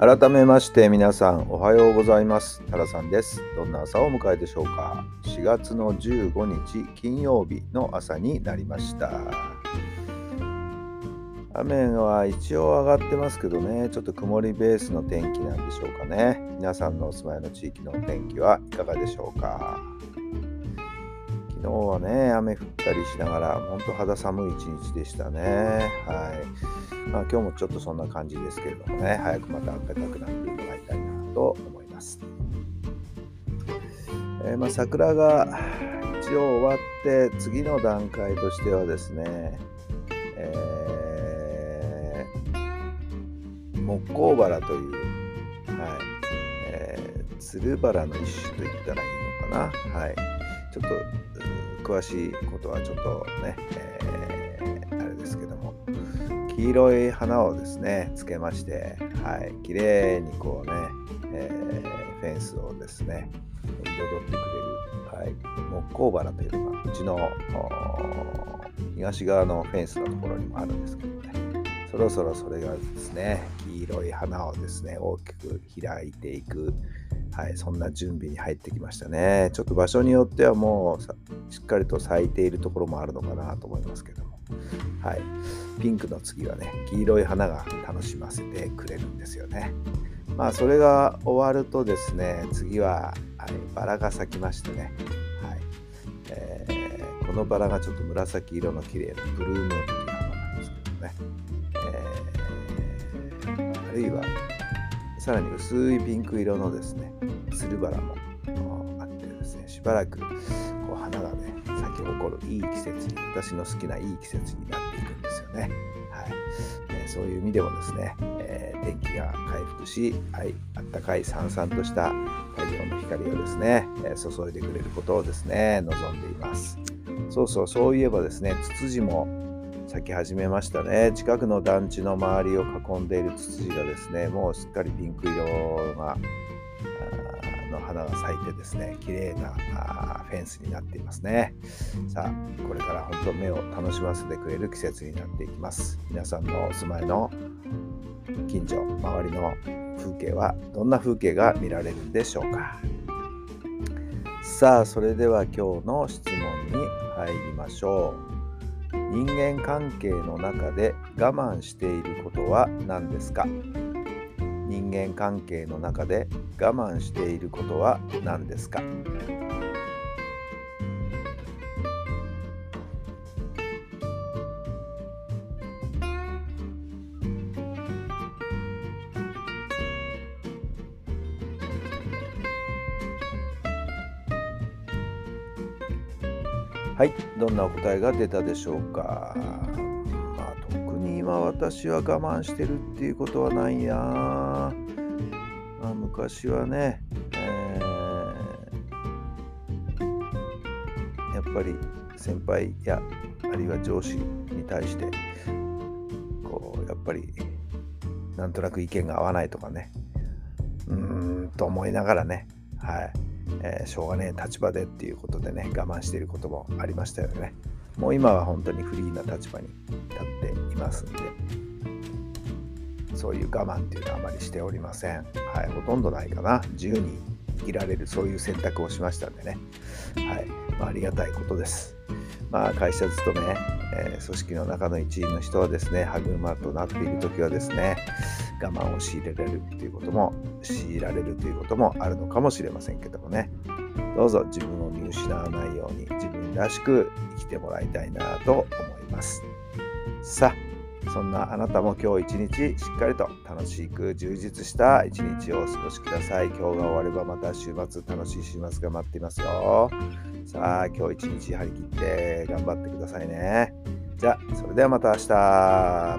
改めまして皆さんおはようございます。タラさんです。どんな朝を迎えでしょうか。4月の15日金曜日の朝になりました。雨は一応上がってますけどね。ちょっと曇りベースの天気なんでしょうかね。皆さんのお住まいの地域の天気はいかがでしょうか。昨日はね雨降ったりしながら本当肌寒い一日でしたねはいまあ、今日もちょっとそんな感じですけれどもね、早くまた暖かくなってもらいたいなと思います。えー、まあ、桜が一応終わって次の段階としてはですね、えー、木工バラという、はいえー、つるバラの一種と言ったらいいのかな。はい、ちょっと詳しいことはちょっとね、えー、あれですけども、黄色い花をですねつけましてはい綺麗にこうね、えー、フェンスをですね彩ってくれる、はい、木工花というのがうちの東側のフェンスのところにもあるんですけどね。そろそろそれがですね黄色い花をですね大きく開いていくはい、そんな準備に入ってきましたね。ちょっと場所によってはもうしっかりと咲いているところもあるのかなと思いますけども、はい、ピンクの次はね黄色い花が楽しませてくれるんですよね。まあそれが終わるとですね次は、はい、バラが咲きましてね、はい。えー、このバラがちょっと紫色の綺麗なブルームーンという花な。んですけどね、えー、あるいはさらに薄いピンク色のですねつるバラもあってですねしばらくこう花がね咲き誇るいい季節に私の好きないい季節になっていくんですよね。はいえー、そういう意味でもですね、えー、天気が回復し、はい、あったかいさんさんとした太陽の光をですね、えー、注いでくれることをですね望んでいます。そうそうそういえばですねツツジも咲き始めましたね。近くの団地の周りを囲んでいるツツジがですねもうすっかりピンク色がの花が咲いてですね綺麗なフェンスになっていますね。さあこれから本当目を楽しませてくれる季節になっていきます。皆さんのお住まいの近所周りの風景はどんな風景が見られるんでしょうか。さあそれでは今日の質問に入りましょう。人間関係の中で我慢していることは何ですか？人間関係の中で我慢していることは何ですか？はい、どんなお答えが出たでしょうか。まあ、特に今私は我慢してるっていうことはないや。昔はね、えー、やっぱり先輩やあるいは上司に対してこうやっぱりなんとなく意見が合わないとかねうーんと思いながらねはい、えー、しょうがねえ立場でっていうことでね我慢していることもありましたよねもう今は本当にフリーな立場に立っていますんでそういう我慢っていうのはあまりしておりません。はい、ほとんどないかな。自由に生きられる、そういう選択をしましたんでね。はい、まあ、ありがたいことです。まあ、会社勤め、えー、組織の中の一員の人はですね、歯車となっている時はですね、我慢を強いられるっていうことも、強いられるということもあるのかもしれませんけどもね。どうぞ自分を見失わないように自分らしく生きてもらいたいなと思います。さあそんなあなたも今日一日しっかりと楽しく充実した一日をお過ごしください。今日が終わればまた週末、楽しい週末が待っていますよ。さあ、今日一日張り切って頑張ってくださいね。じゃあそれではまた明日